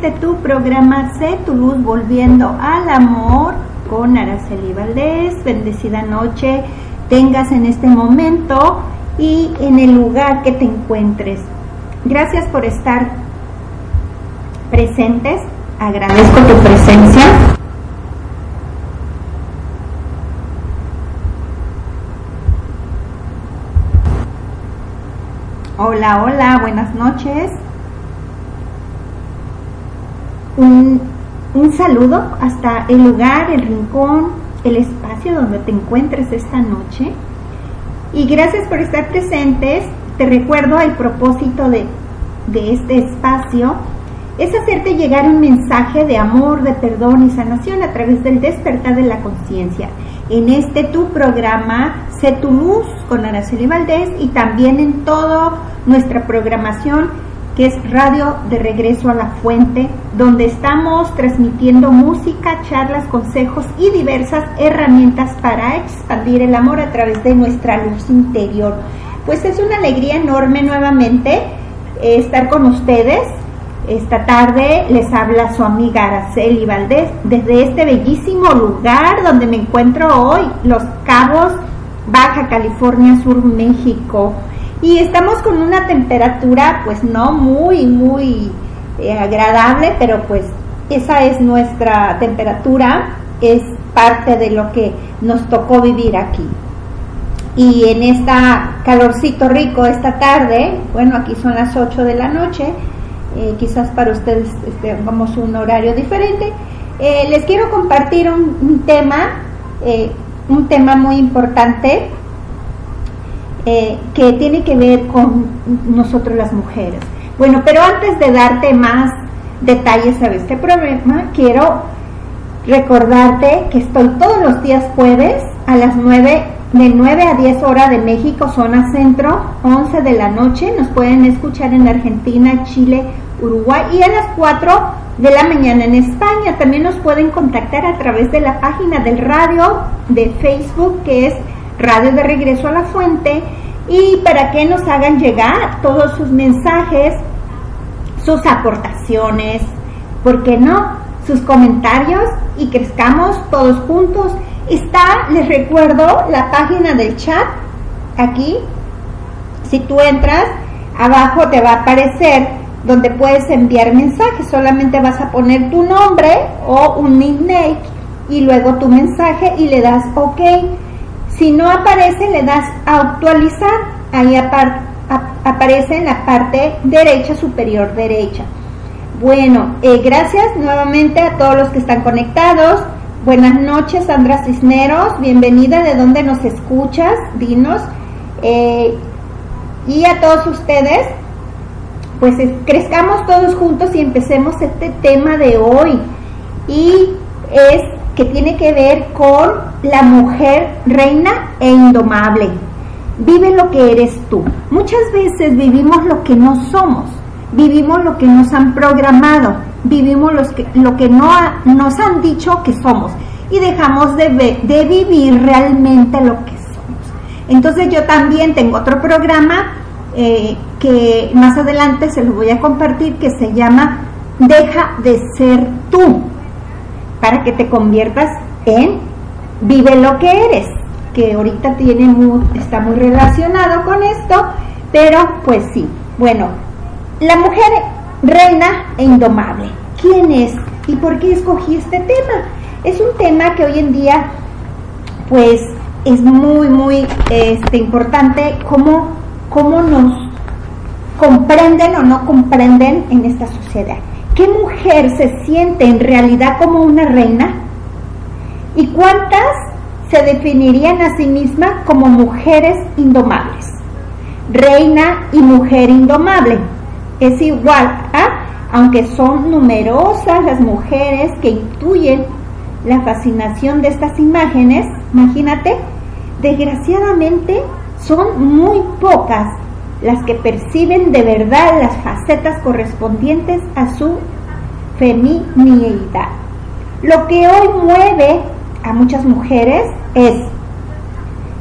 este tu programa Sé tu luz volviendo al amor con Araceli Valdés. Bendecida noche tengas en este momento y en el lugar que te encuentres. Gracias por estar presentes. Agradezco tu presencia. Hola, hola, buenas noches. Un, saludo hasta el lugar, el rincón, el espacio donde te encuentres esta noche. Y gracias por estar presentes. Te recuerdo el propósito de, de este espacio es hacerte llegar un mensaje de amor, de perdón y sanación a través del despertar de la conciencia. En este tu programa, Sé tu luz con Araceli Valdés y también en toda nuestra programación que es Radio de Regreso a la Fuente, donde estamos transmitiendo música, charlas, consejos y diversas herramientas para expandir el amor a través de nuestra luz interior. Pues es una alegría enorme nuevamente eh, estar con ustedes esta tarde les habla su amiga Araceli Valdés desde este bellísimo lugar donde me encuentro hoy, Los Cabos, Baja California Sur, México. Y estamos con una temperatura pues no muy, muy eh, agradable, pero pues esa es nuestra temperatura, es parte de lo que nos tocó vivir aquí. Y en esta calorcito rico esta tarde, bueno, aquí son las 8 de la noche, eh, quizás para ustedes este, vamos un horario diferente. Eh, les quiero compartir un, tema, un tema muy importante que tiene que ver con nosotros las mujeres. Bueno, pero antes de darte más detalles sobre este problema, quiero recordarte que estoy todos los días jueves a las 9 de 9 a 10 horas de México, zona centro, 11 de la noche. Nos pueden escuchar en Argentina, Chile, Uruguay y a las 4 de la mañana en España. También nos pueden contactar a través de la página del radio de Facebook que es Radio de Regreso a la Fuente y para que nos hagan llegar todos sus mensajes, sus aportaciones, ¿por qué no? Sus comentarios y crezcamos todos juntos. Está, les recuerdo, la página del chat aquí. Si tú entras, abajo te va a aparecer donde puedes enviar mensajes. Solamente vas a poner tu nombre o un nickname y luego tu mensaje y le das OK. Si no aparece, le das a actualizar. Ahí aparece en la parte derecha, superior derecha. Bueno, eh, gracias nuevamente a todos los que están conectados. Buenas noches, Sandra Cisneros. Bienvenida. ¿De dónde nos escuchas? Dinos. Eh, y a todos ustedes, pues crezcamos todos juntos y empecemos este tema de hoy. Y es que tiene que ver con la mujer reina e indomable. Vive lo que eres tú. Muchas veces vivimos lo que no somos, vivimos lo que nos han programado, vivimos los que, lo que no nos han dicho que somos y dejamos de, de vivir realmente lo que somos. Entonces yo también tengo otro programa eh, que más adelante se lo voy a compartir, que se llama Deja de ser tú, para que te conviertas en Vive lo que eres, que ahorita tiene está muy relacionado con esto, pero pues sí. Bueno, la mujer reina e indomable. ¿Quién es y por qué escogí este tema? Es un tema que hoy en día pues es muy, muy este, importante como cómo nos comprenden o no comprenden en esta sociedad. ¿Qué mujer se siente en realidad como una reina? ¿Y cuántas se definirían a sí mismas como mujeres indomables? Reina y mujer indomable. Es igual a, aunque son numerosas las mujeres que intuyen la fascinación de estas imágenes, imagínate, desgraciadamente son muy pocas las que perciben de verdad las facetas correspondientes a su feminidad. Lo que hoy mueve a muchas mujeres es,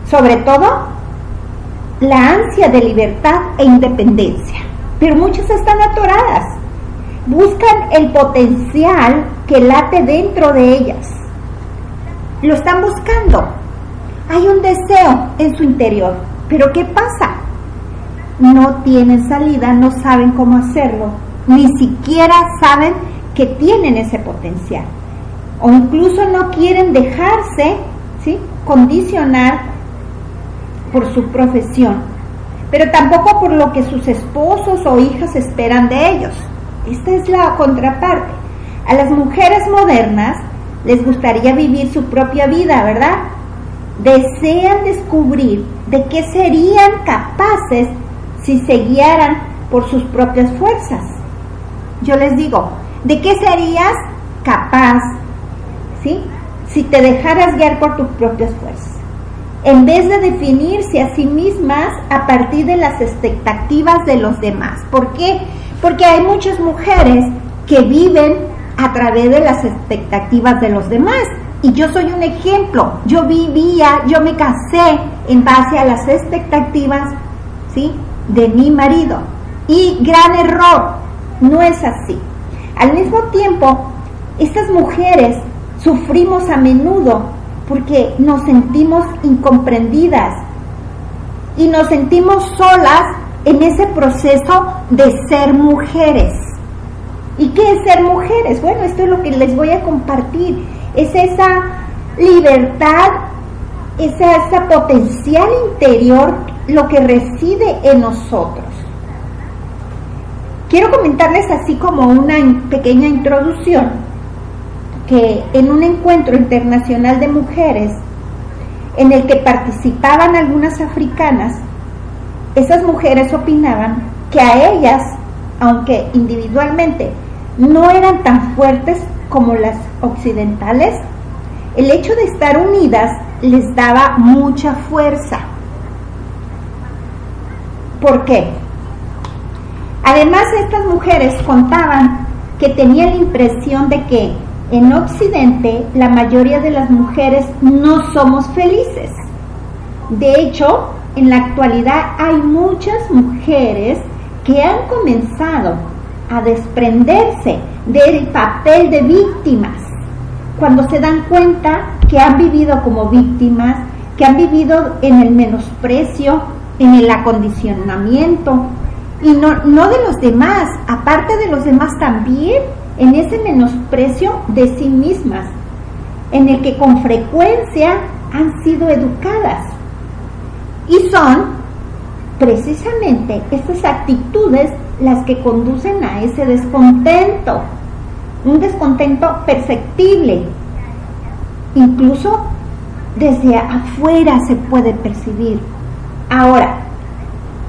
sobre todo, la ansia de libertad e independencia, pero muchas están atoradas. buscan el potencial que late dentro de ellas. Lo están buscando. Hay un deseo en su interior. Pero ¿qué pasa? No tienen salida, no saben cómo hacerlo, ni siquiera saben que tienen ese potencial. O incluso no quieren dejarse ¿sí? condicionar por su profesión, pero tampoco por lo que sus esposos o hijas esperan de ellos. Esta es la contraparte. A las mujeres modernas les gustaría vivir su propia vida, ¿verdad? Desean descubrir de qué serían capaces si se guiaran por sus propias fuerzas. Yo les digo, ¿de qué serías capaz, ¿sí? Si te dejaras guiar por tus propias fuerzas. En vez de definirse a sí mismas a partir de las expectativas de los demás. ¿Por qué? Porque hay muchas mujeres que viven a través de las expectativas de los demás. Y yo soy un ejemplo. Yo vivía, yo me casé en base a las expectativas, ¿sí? De mi marido. Y gran error, no es así. Al mismo tiempo, estas mujeres sufrimos a menudo porque nos sentimos incomprendidas y nos sentimos solas en ese proceso de ser mujeres. ¿Y qué es ser mujeres? Bueno, esto es lo que les voy a compartir. Es esa libertad, esa, esa potencial interior, lo que reside en nosotros. Quiero comentarles así como una pequeña introducción que en un encuentro internacional de mujeres en el que participaban algunas africanas, esas mujeres opinaban que a ellas, aunque individualmente no eran tan fuertes como las occidentales, el hecho de estar unidas les daba mucha fuerza. ¿Por qué? Además, estas mujeres contaban que tenían la impresión de que en Occidente la mayoría de las mujeres no somos felices. De hecho, en la actualidad hay muchas mujeres que han comenzado a desprenderse del papel de víctimas cuando se dan cuenta que han vivido como víctimas, que han vivido en el menosprecio, en el acondicionamiento, y no, no de los demás, aparte de los demás también, en ese menosprecio de sí mismas, en el que con frecuencia han sido educadas. Y son precisamente estas actitudes las que conducen a ese descontento, un descontento perceptible, incluso desde afuera se puede percibir. Ahora,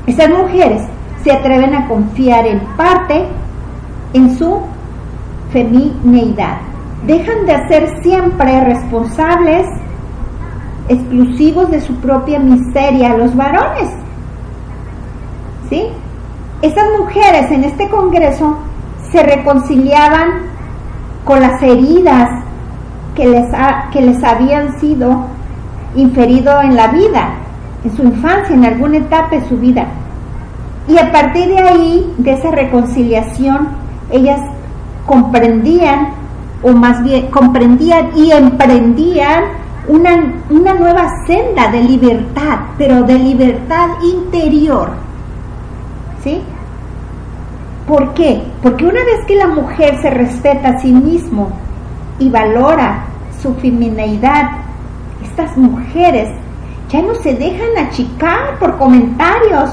esas mujeres se atreven a confiar en parte en su femineidad. Dejan de ser siempre responsables exclusivos de su propia miseria los varones. ¿Sí? Esas mujeres en este congreso se reconciliaban con las heridas que les, que les habían sido inferido en la vida, en su infancia, en alguna etapa de su vida. Y a partir de ahí, de esa reconciliación, ellas comprendían, o más bien comprendían y emprendían una, una nueva senda de libertad, pero de libertad interior. ¿Sí? ¿Por qué? Porque una vez que la mujer se respeta a sí mismo y valora su femineidad, estas mujeres ya no se dejan achicar por comentarios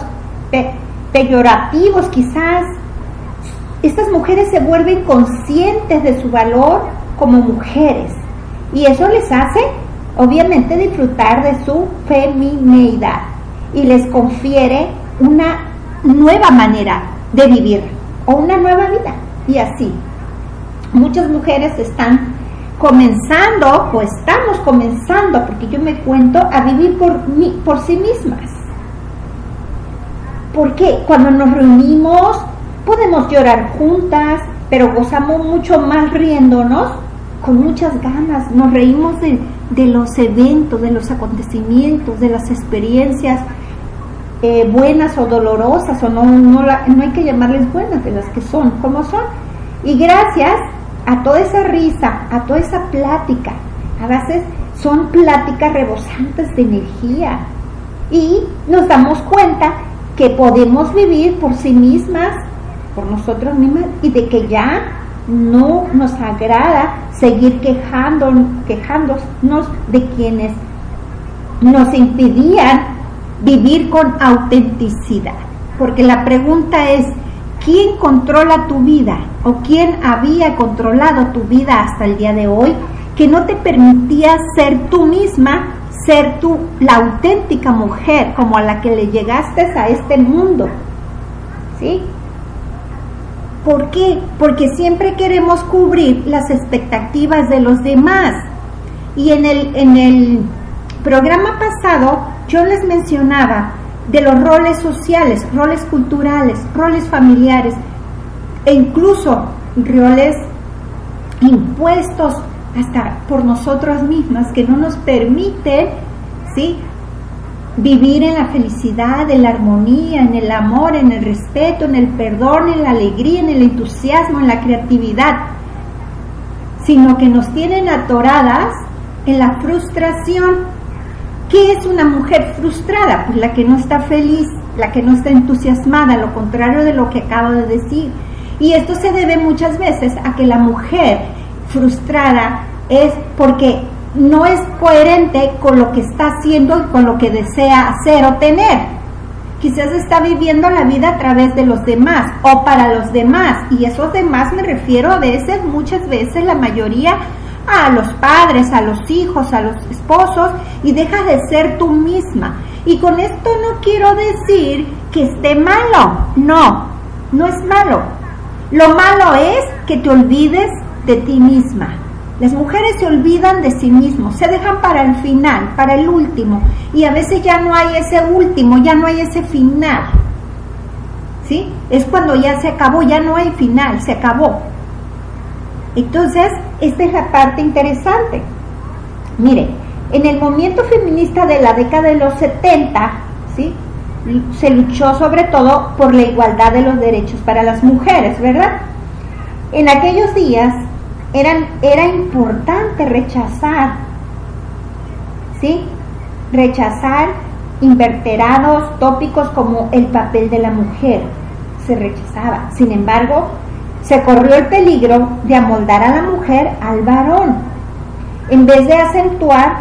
peyorativos quizás. Estas mujeres se vuelven conscientes de su valor como mujeres y eso les hace obviamente disfrutar de su femineidad y les confiere una nueva manera de vivir o una nueva vida y así. Muchas mujeres están comenzando o estamos comenzando, porque yo me cuento, a vivir por, por sí mismas porque cuando nos reunimos podemos llorar juntas, pero gozamos mucho más riéndonos con muchas ganas. Nos reímos de, los eventos, de los acontecimientos, de las experiencias eh, buenas o dolorosas, o no, no hay que llamarles buenas, de las que son como son. Y gracias a toda esa risa, a toda esa plática, a veces son pláticas rebosantes de energía. Y nos damos cuenta que podemos vivir por sí mismas, por nosotros mismas, y de que ya no nos agrada seguir quejando, quejándonos de quienes nos impedían vivir con autenticidad. Porque la pregunta es, ¿quién controla tu vida? ¿O quién había controlado tu vida hasta el día de hoy que no te permitía ser tú misma, ser tú la auténtica mujer como a la que le llegaste a este mundo? ¿Sí? ¿Por qué? Porque siempre queremos cubrir las expectativas de los demás. Y en el, en el programa pasado yo les mencionaba de los roles sociales, roles culturales, roles familiares e incluso roles impuestos hasta por nosotras mismas que no nos permiten ¿sí? vivir en la felicidad, en la armonía, en el amor, en el respeto, en el perdón, en la alegría, en el entusiasmo, en la creatividad, sino que nos tienen atoradas en la frustración. ¿Qué es una mujer frustrada? Pues la que no está feliz, la que no está entusiasmada, lo contrario de lo que acabo de decir. Y esto se debe muchas veces a que la mujer frustrada es porque no es coherente con lo que está haciendo y con lo que desea hacer o tener. Quizás está viviendo la vida a través de los demás o para los demás. Y esos demás me refiero a veces, muchas veces, la mayoría a los padres, a los hijos, a los esposos y dejas de ser tú misma. Y con esto no quiero decir que esté malo. No, no es malo. Lo malo es que te olvides de ti misma las mujeres se olvidan de sí mismos, se dejan para el final, para el último, y a veces ya no hay ese último, ya no hay ese final. ¿Sí? Es cuando ya se acabó, ya no hay final, se acabó. Entonces, esta es la parte interesante. Mire, en el movimiento feminista de la década de los 70, ¿sí? se luchó sobre todo por la igualdad de los derechos para las mujeres, ¿verdad? En aquellos días era importante rechazar, ¿sí? Rechazar inverterados tópicos como el papel de la mujer. Se rechazaba. Sin embargo, se corrió el peligro de amoldar a la mujer al varón, en vez de acentuar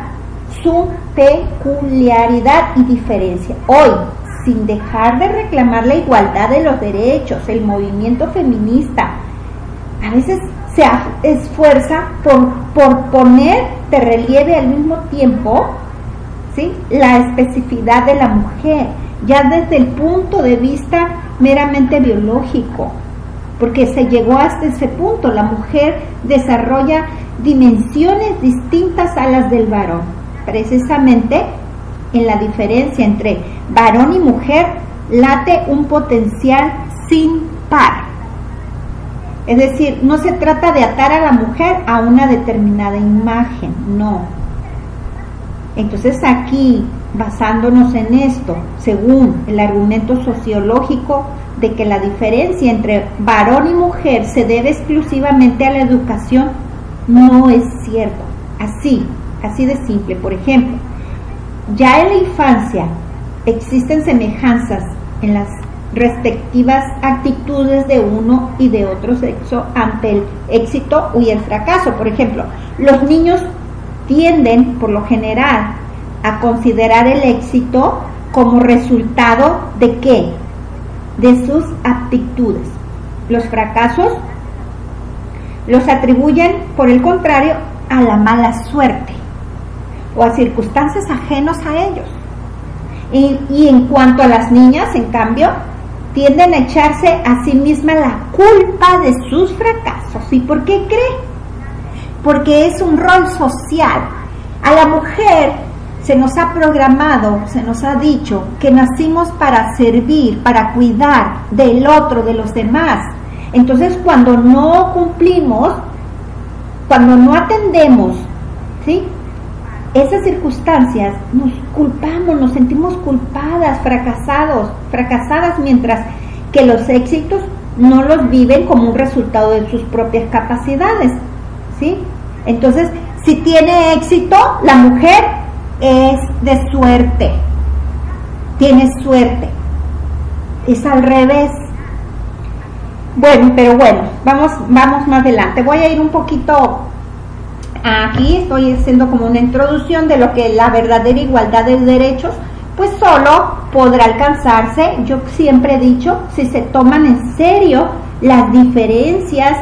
su peculiaridad y diferencia. Hoy, sin dejar de reclamar la igualdad de los derechos, el movimiento feminista, a veces se esfuerza por, por poner de relieve al mismo tiempo ¿sí? la especificidad de la mujer, ya desde el punto de vista meramente biológico, porque se llegó hasta ese punto, la mujer desarrolla dimensiones distintas a las del varón, precisamente en la diferencia entre varón y mujer late un potencial sin par. Es decir, no se trata de atar a la mujer a una determinada imagen, no. Entonces aquí, basándonos en esto, según el argumento sociológico de que la diferencia entre varón y mujer se debe exclusivamente a la educación, no es cierto. Así, así de simple. Por ejemplo, ya en la infancia existen semejanzas en las respectivas actitudes de uno y de otro sexo ante el éxito y el fracaso. Por ejemplo, los niños tienden, por lo general, a considerar el éxito como resultado de qué? De sus aptitudes. Los fracasos los atribuyen, por el contrario, a la mala suerte o a circunstancias ajenos a ellos. Y, y en cuanto a las niñas, en cambio, tienden a echarse a sí misma la culpa de sus fracasos. ¿Y por qué cree? Porque es un rol social. A la mujer se nos ha programado, se nos ha dicho que nacimos para servir, para cuidar del otro, de los demás. Entonces cuando no cumplimos, cuando no atendemos, ¿sí? esas circunstancias nos culpamos, nos sentimos culpadas, fracasados, fracasadas, mientras que los éxitos no los viven como un resultado de sus propias capacidades, ¿sí? Entonces, si tiene éxito, la mujer es de suerte, tiene suerte, es al revés. Bueno, pero bueno, vamos, vamos más adelante. Voy a ir un poquito aquí, estoy haciendo como una introducción de lo que la verdadera igualdad de derechos, pues solo podrá alcanzarse, yo siempre he dicho, si se toman en serio las diferencias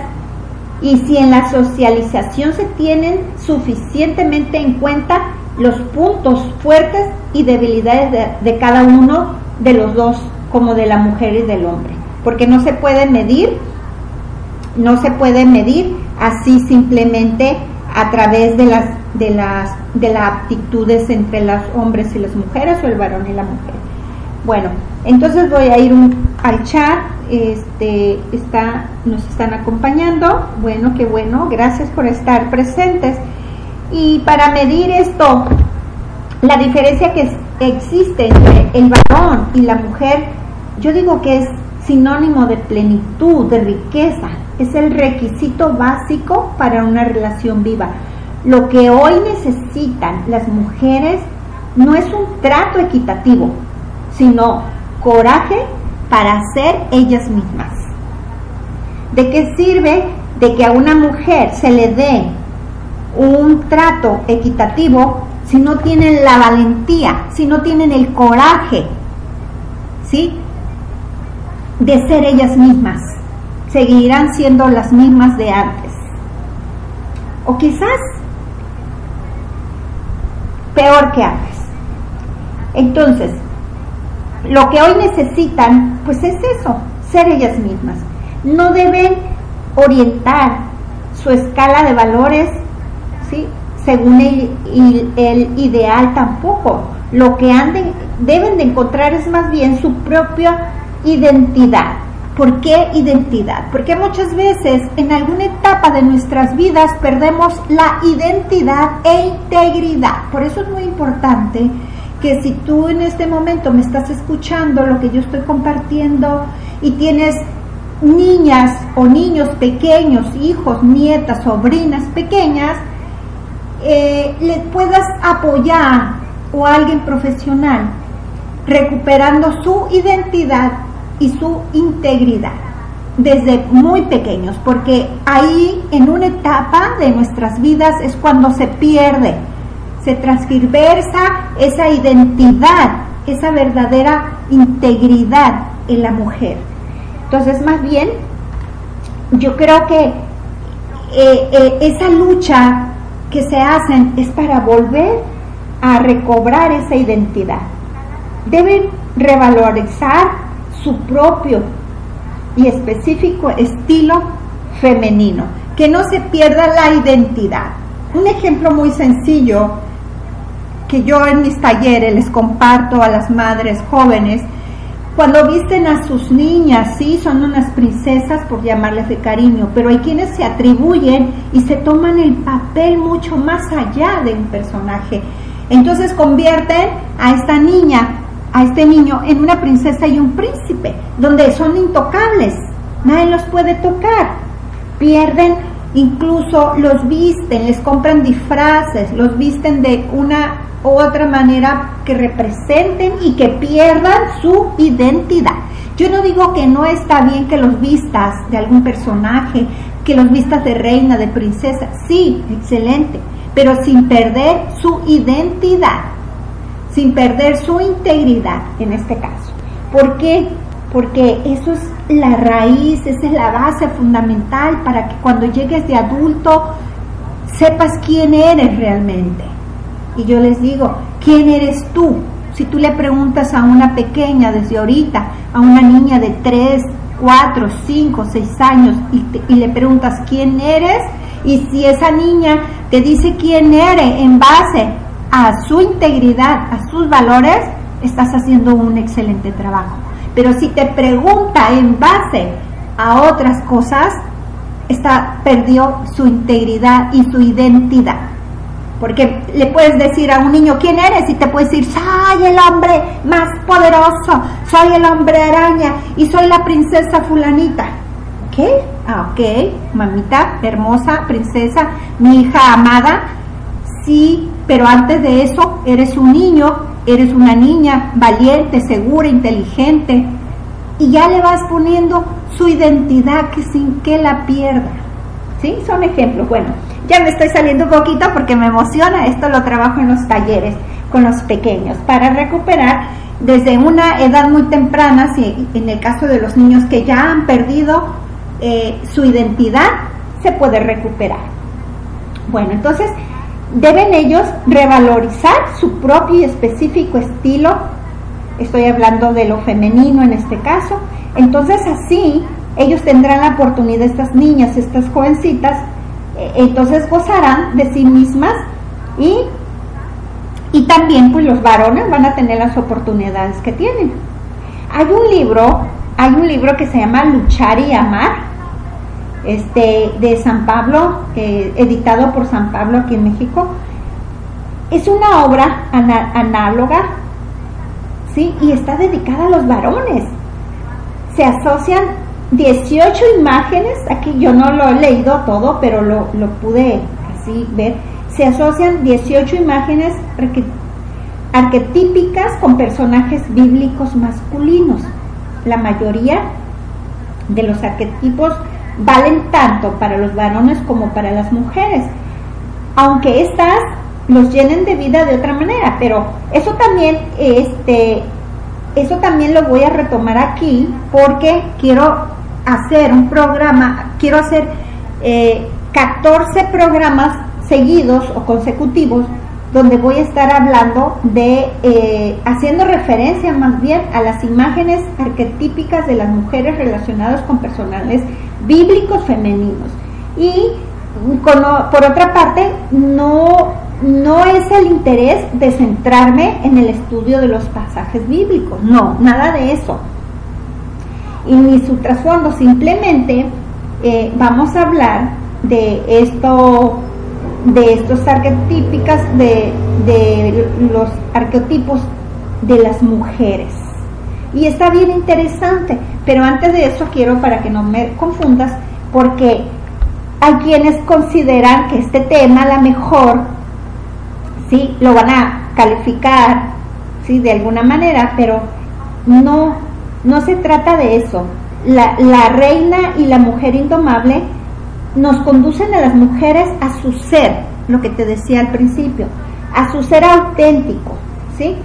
y si en la socialización se tienen suficientemente en cuenta los puntos fuertes y debilidades de, de cada uno de los dos, como de la mujer y del hombre porque no se puede medir, no se puede medir así simplemente a través de las de las de las aptitudes entre los hombres y las mujeres o el varón y la mujer. Bueno, entonces voy a ir al chat, este está nos están acompañando. Bueno, qué bueno, gracias por estar presentes. Y para medir esto, la diferencia que existe entre el varón y la mujer, yo digo que es sinónimo de plenitud, de riqueza. Es el requisito básico para una relación viva. Lo que hoy necesitan las mujeres no es un trato equitativo, sino coraje para ser ellas mismas. ¿De qué sirve de que a una mujer se le dé un trato equitativo si no tienen la valentía, si no tienen el coraje, ¿sí? de ser ellas mismas. Seguirán siendo las mismas de antes. O quizás peor que antes. Entonces, lo que hoy necesitan, pues es eso, ser ellas mismas. No deben orientar su escala de valores según el, el ideal tampoco. Lo que han deben de encontrar es más bien su propia identidad. ¿Por qué identidad? Porque muchas veces en alguna etapa de nuestras vidas perdemos la identidad e integridad. Por eso es muy importante que si tú en este momento me estás escuchando lo que yo estoy compartiendo y tienes niñas o niños pequeños, hijos, nietas, sobrinas pequeñas, eh, le puedas apoyar o alguien profesional recuperando su identidad y su integridad desde muy pequeños, porque ahí en una etapa de nuestras vidas es cuando se pierde, se transversa esa identidad, esa verdadera integridad en la mujer. Entonces, más bien, yo creo que eh, eh, esa lucha que se hacen es para volver a recobrar esa identidad. Deben revalorizar su propio y específico estilo femenino, que no se pierda la identidad. Un ejemplo muy sencillo que yo en mis talleres les comparto a las madres jóvenes, cuando visten a sus niñas, sí, son unas princesas por llamarles de cariño, pero hay quienes se atribuyen y se toman el papel mucho más allá de un personaje. Entonces convierten a esta niña a este niño en una princesa y un príncipe, donde son intocables, nadie los puede tocar, pierden, incluso los visten, les compran disfraces, los visten de una u otra manera que representen y que pierdan su identidad. Yo no digo que no está bien que los vistas de algún personaje, que los vistas de reina, de princesa, sí, excelente, pero sin perder su identidad sin perder su integridad en este caso. ¿Por qué? Porque eso es la raíz, esa es la base fundamental para que cuando llegues de adulto sepas quién eres realmente. Y yo les digo, ¿quién eres tú? Si tú le preguntas a una pequeña desde ahorita, a una niña de 3, 4, 5, 6 años y, y le preguntas quién eres, y si esa niña te dice quién eres en base a su integridad, a sus valores, estás haciendo un excelente trabajo. Pero si te pregunta en base a otras cosas, está, perdió su integridad y su identidad. Porque le puedes decir a un niño quién eres y te puede decir, soy el hombre más poderoso, soy el hombre araña y soy la princesa fulanita. ¿qué? Ah, ok, mamita, hermosa, princesa, mi hija amada, sí, pero antes de eso eres un niño, eres una niña valiente, segura, inteligente, y ya le vas poniendo su identidad que sin que la pierda. ¿Sí? Son ejemplos. Bueno, ya me estoy saliendo un poquito porque me emociona, esto lo trabajo en los talleres con los pequeños para recuperar desde una edad muy temprana, si en el caso de los niños que ya han perdido eh, su identidad, se puede recuperar. Bueno, entonces deben ellos revalorizar su propio y específico estilo, estoy hablando de lo femenino en este caso, entonces así ellos tendrán la oportunidad, estas niñas, estas jovencitas, eh, entonces gozarán de sí mismas y y también pues los varones van a tener las oportunidades que tienen. Hay un libro, hay un libro que se llama Luchar y Amar, este, de San Pablo, editado por San Pablo aquí en México. Es una obra análoga, ¿sí? Y está dedicada a los varones. Se asocian 18 imágenes, aquí yo no lo he leído todo, pero lo, lo pude así ver se asocian 18 imágenes arquetípicas con personajes bíblicos masculinos. La mayoría de los arquetipos valen tanto para los varones como para las mujeres, aunque estas los llenen de vida de otra manera, pero eso también este eso también lo voy a retomar aquí porque quiero hacer un programa, quiero hacer 14 eh, programas seguidos o consecutivos donde voy a estar hablando de, eh, haciendo referencia más bien a las imágenes arquetípicas de las mujeres relacionadas con personales bíblicos femeninos. Y por otra parte, no, no es el interés de centrarme en el estudio de los pasajes bíblicos, no, nada de eso. Y ni su trasfondo, simplemente eh, vamos a hablar de esto de estos arquetípicas de, de los arquetipos de las mujeres. Y está bien interesante, pero antes de eso quiero para que no me confundas, porque hay quienes consideran que este tema a lo mejor, sí, lo van a calificar, sí, de alguna manera, pero no, no se trata de eso. La, la reina y la mujer indomable nos conducen a las mujeres a su ser, lo que te decía al principio, a su ser auténtico, ¿sí?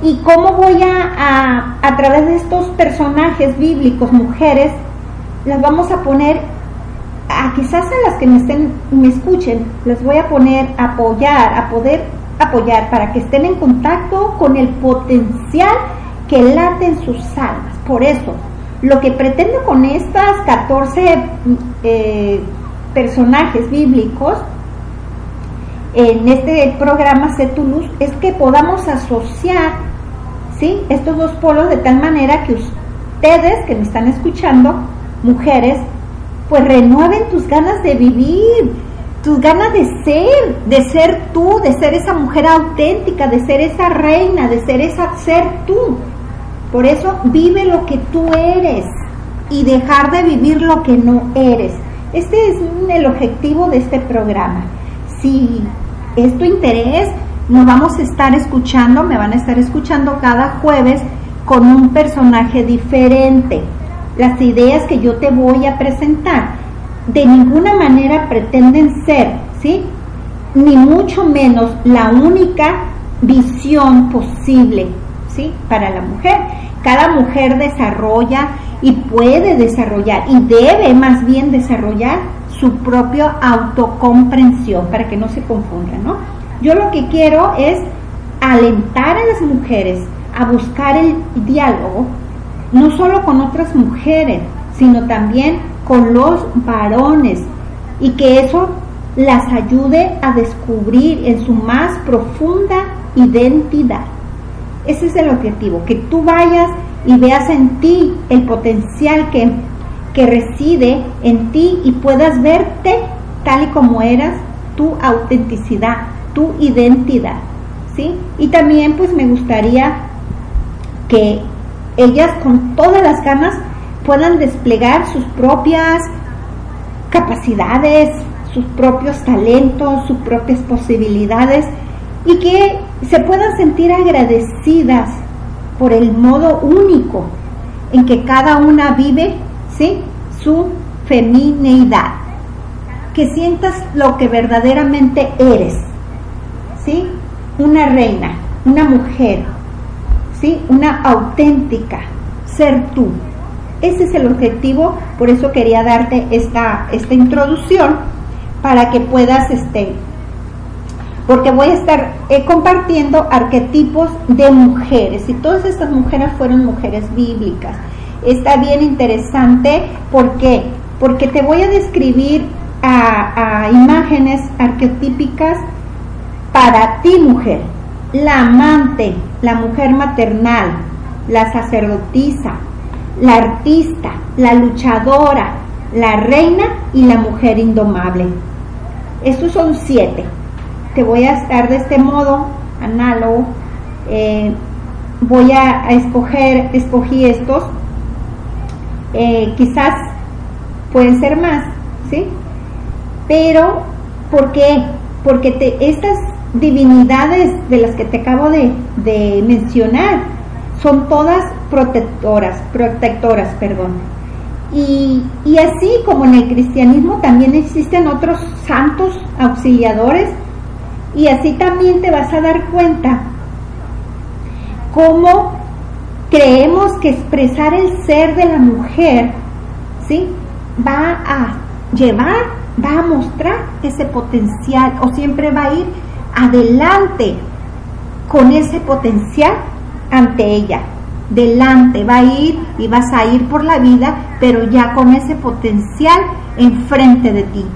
Y cómo voy a, a, través de estos personajes bíblicos, mujeres, las vamos a poner, a quizás a las que me estén, me escuchen, las voy a poner a apoyar, a poder apoyar para que estén en contacto con el potencial que late en sus almas. Por eso, lo que pretendo con estas 14 eh, personajes bíblicos en este programa Cetulus es que podamos asociar ¿sí? estos dos polos de tal manera que ustedes que me están escuchando, mujeres, pues renueven tus ganas de vivir, tus ganas de ser, de ser tú, de ser esa mujer auténtica, de ser esa reina, de ser esa ser tú. Por eso vive lo que tú eres y dejar de vivir lo que no eres. Este es el objetivo de este programa. Si es tu interés, nos vamos a estar escuchando, me van a estar escuchando cada jueves con un personaje diferente. Las ideas que yo te voy a presentar de ninguna manera pretenden ser, ¿sí? Ni mucho menos la única visión posible, ¿sí? Para la mujer. Cada mujer desarrolla y puede desarrollar y debe más bien desarrollar su propia autocomprensión para que no se confunda, ¿no? Yo lo que quiero es alentar a las mujeres a buscar el diálogo, no solo con otras mujeres, sino también con los varones y que eso las ayude a descubrir en su más profunda identidad. Ese es el objetivo, que tú vayas y veas en ti el potencial que, que reside en ti y puedas verte tal y como eras, tu autenticidad, tu identidad. ¿sí? Y también pues me gustaría que ellas con todas las ganas puedan desplegar sus propias capacidades, sus propios talentos, sus propias posibilidades y que se puedan sentir agradecidas por el modo único en que cada una vive ¿sí? su femineidad. Que sientas lo que verdaderamente eres. ¿Sí? Una reina, una mujer, ¿sí? una auténtica, ser tú. Ese es el objetivo, por eso quería darte esta, esta introducción para que puedas, este, porque voy a estar eh, compartiendo arquetipos de mujeres y todas estas mujeres fueron mujeres bíblicas. Está bien interesante, ¿por qué? Porque te voy a describir a, a imágenes arquetípicas para ti mujer, la amante, la mujer maternal, la sacerdotisa, la artista, la luchadora, la reina y la mujer indomable. Estos son siete. Te voy a estar de este modo análogo. Eh, voy a, escoger, escogí estos. Eh, quizás pueden ser más, ¿sí? Pero, ¿por qué? Porque te, estas divinidades de las que te acabo de, mencionar son todas protectoras, protectoras, perdón. Y, y, así como en el cristianismo también existen otros santos auxiliadores y así también te vas a dar cuenta cómo creemos que expresar el ser de la mujer, ¿sí? Va a llevar, va a mostrar ese potencial o siempre va a ir adelante con ese potencial ante ella. Delante va a ir y vas a ir por la vida, pero ya con ese potencial enfrente de ti.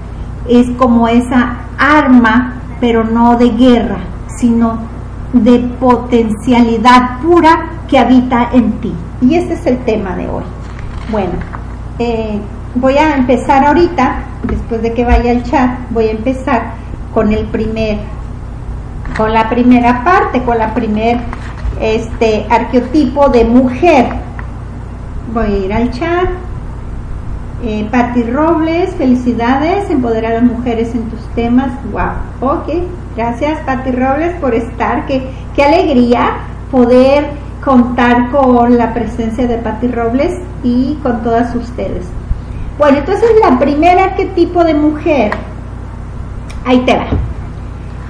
Es como esa arma, pero no de guerra, sino de potencialidad pura que habita en ti. Y ese es el tema de hoy. Bueno, eh, voy a empezar ahorita, después de que vaya el chat, voy a empezar con el primer con la primera parte, con la primer este arqueotipo de mujer. Voy a ir al chat. Eh, Patti Robles, felicidades, empoderar a las mujeres en tus temas. Wow, ok, gracias Patti Robles por estar. Qué, qué alegría poder contar con la presencia de Patti Robles y con todas ustedes. Bueno, entonces la primera arquetipo de mujer, ahí te va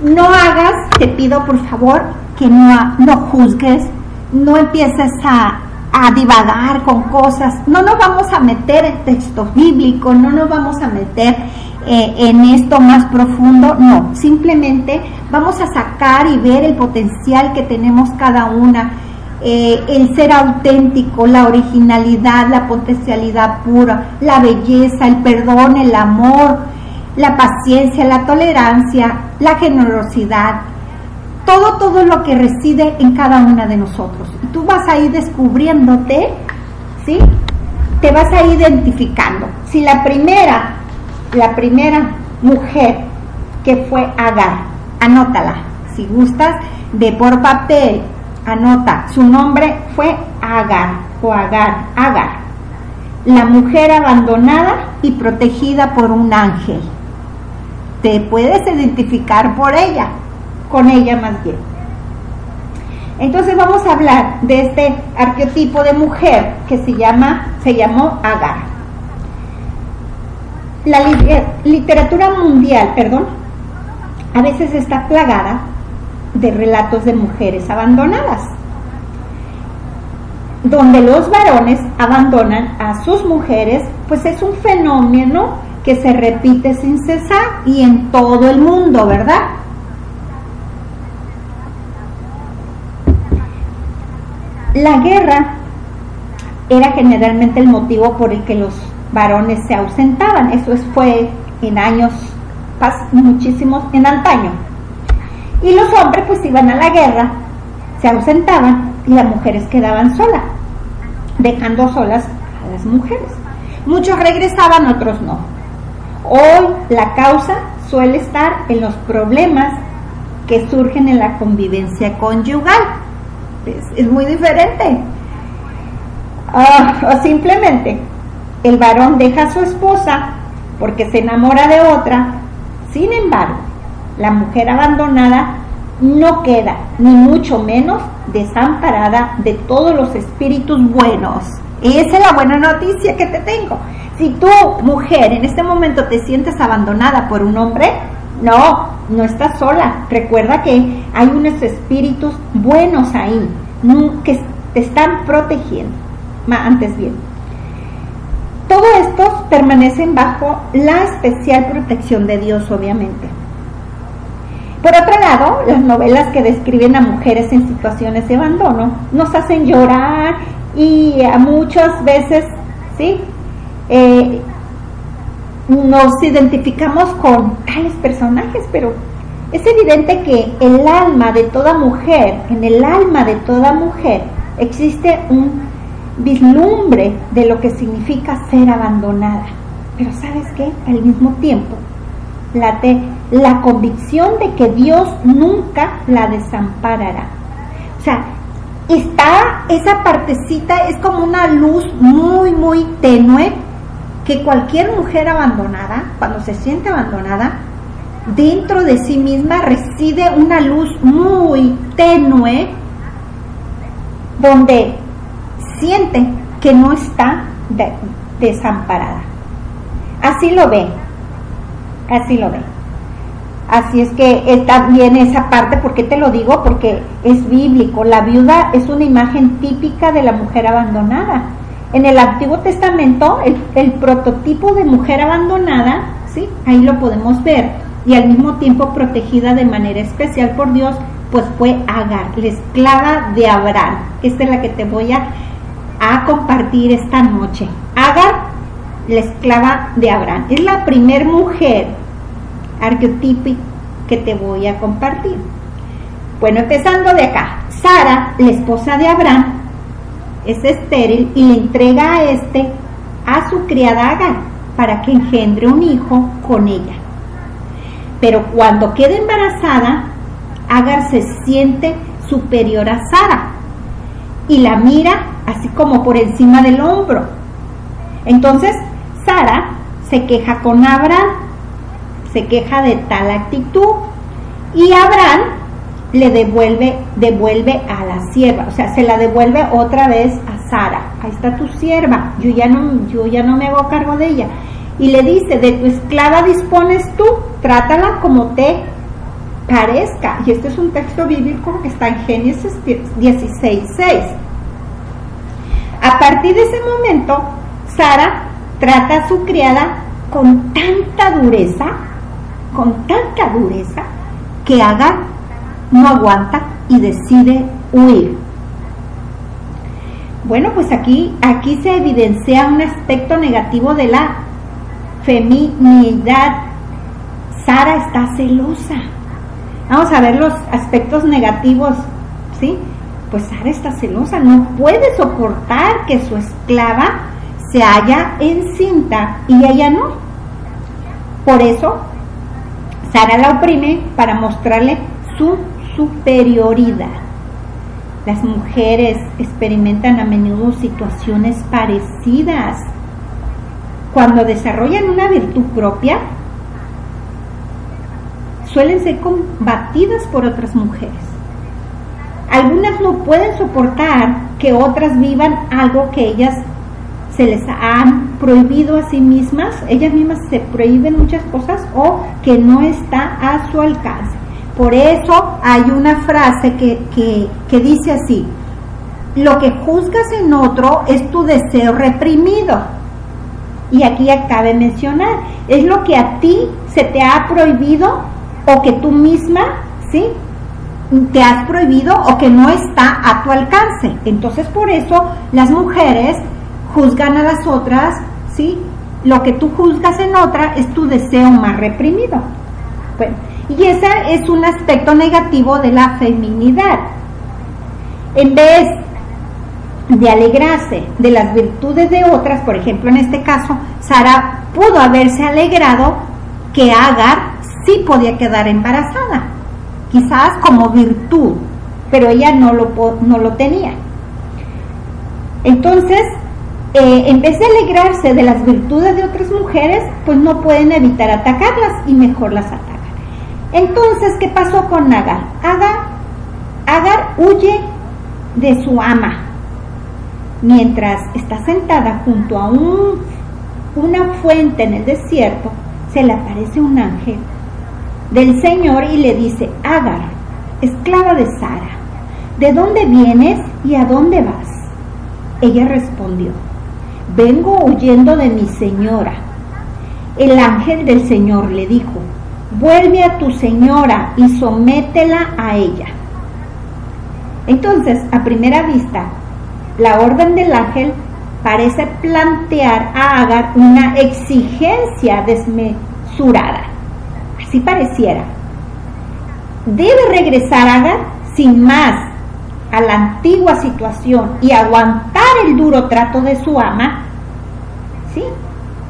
no hagas, te pido por favor que no, no juzgues, no empieces a, a divagar con cosas, no nos vamos a meter en textos bíblicos, no nos vamos a meter eh, en esto más profundo, no, simplemente vamos a sacar y ver el potencial que tenemos cada una, eh, el ser auténtico, la originalidad, la potencialidad pura, la belleza, el perdón, el amor, la paciencia, la tolerancia, la generosidad, todo, todo lo que reside en cada una de nosotros. Y tú vas a ir descubriéndote, ¿sí? Te vas a ir identificando. Si la primera, la primera mujer que fue Agar, anótala. Si gustas, de por papel, anota. Su nombre fue Agar o Agar, Agar. La mujer abandonada y protegida por un ángel te puedes identificar por ella, con ella más bien. Entonces vamos a hablar de este arquetipo de mujer que se llama, se llamó Agar. La literatura mundial, perdón, a veces está plagada de relatos de mujeres abandonadas, donde los varones abandonan a sus mujeres, pues es un fenómeno que se repite sin cesar y en todo el mundo, ¿verdad? La guerra era generalmente el motivo por el que los varones se ausentaban. Eso fue en años muchísimos en antaño. Y los hombres pues iban a la guerra, se ausentaban y las mujeres quedaban solas, dejando solas a las mujeres. Muchos regresaban, otros no. Hoy la causa suele estar en los problemas que surgen en la convivencia conyugal. Es, muy diferente. Ah, o simplemente el varón deja a su esposa porque se enamora de otra. Sin embargo, la mujer abandonada no queda, ni mucho menos, desamparada de todos los espíritus buenos. Esa es la buena noticia que te tengo. Si tú, mujer, en este momento te sientes abandonada por un hombre, no, no estás sola. Recuerda que hay unos espíritus buenos ahí, que te están protegiendo. Antes bien, todos estos permanecen bajo la especial protección de Dios, obviamente. Por otro lado, las novelas que describen a mujeres en situaciones de abandono nos hacen llorar y a muchas veces, ¿sí? Eh, nos identificamos con tales personajes, pero es evidente que el alma de toda mujer, en el alma de toda mujer, existe un vislumbre de lo que significa ser abandonada. Pero sabes qué? Al mismo tiempo, la convicción de que Dios nunca la desamparará. O sea, está esa partecita, es como una luz muy, muy tenue que cualquier mujer abandonada, cuando se siente abandonada, dentro de sí misma reside una luz muy tenue donde siente que no está desamparada. Así lo ve, así lo ve. Así es que también esa parte, ¿por qué te lo digo? Porque es bíblico. La viuda es una imagen típica de la mujer abandonada. En el Antiguo Testamento, el, prototipo de mujer abandonada, ¿sí? ahí lo podemos ver, y al mismo tiempo protegida de manera especial por Dios, pues fue Agar, la esclava de Abraham. Esta es la que te voy a, a compartir esta noche. Agar, la esclava de Abraham. Es la primer mujer arqueotípica que te voy a compartir. Bueno, empezando de acá. Sara, la esposa de Abraham, es estéril y le entrega a este a su criada Agar para que engendre un hijo con ella. Pero cuando queda embarazada, Agar se siente superior a Sara y la mira así como por encima del hombro. Entonces, Sara se queja con Abraham, se queja de tal actitud y Abraham le devuelve, devuelve a la sierva, o sea, se la devuelve otra vez a Sara. Ahí está tu sierva, yo ya no, yo ya no me hago cargo de ella. Y le dice, de tu esclava dispones tú, trátala como te parezca. Y este es un texto bíblico que está en Génesis 16.6. A partir de ese momento, Sara trata a su criada con tanta dureza, con tanta dureza, que haga no aguanta y decide huir. Bueno, pues aquí, aquí se evidencia un aspecto negativo de la feminidad. Sara está celosa. Vamos a ver los aspectos negativos, ¿sí? Pues Sara está celosa, no puede soportar que su esclava se haya encinta y ella no. Por eso, Sara la oprime para mostrarle su superioridad. Las mujeres experimentan a menudo situaciones parecidas. Cuando desarrollan una virtud propia, suelen ser combatidas por otras mujeres. Algunas no pueden soportar que otras vivan algo que ellas se les han prohibido a sí mismas, ellas mismas se prohíben muchas cosas o que no está a su alcance. Por eso hay una frase que, dice así, lo que juzgas en otro es tu deseo reprimido. Y aquí acabe mencionar, es lo que a ti se te ha prohibido o que tú misma, ¿sí? Te has prohibido o que no está a tu alcance. Entonces por eso las mujeres juzgan a las otras, ¿sí? Lo que tú juzgas en otra es tu deseo más reprimido. Bueno, y ese es un aspecto negativo de la feminidad. En vez de alegrarse de las virtudes de otras, por ejemplo en este caso, Sara pudo haberse alegrado que Agar sí podía quedar embarazada, quizás como virtud, pero ella no lo, no lo tenía. Entonces, eh, en vez de alegrarse de las virtudes de otras mujeres, pues no pueden evitar atacarlas y mejor las atacan. Entonces, ¿qué pasó con Agar? Agar, huye de su ama. Mientras está sentada junto a un, una fuente en el desierto, se le aparece un ángel del Señor y le dice, Agar, esclava de Sara, ¿de dónde vienes y a dónde vas? Ella respondió, vengo huyendo de mi señora. El ángel del Señor le dijo, vuelve a tu señora y sométela a ella. Entonces, a primera vista, la orden del ángel parece plantear a Agar una exigencia desmesurada. Así pareciera. Debe regresar Agar sin más a la antigua situación y aguantar el duro trato de su ama. ¿Sí?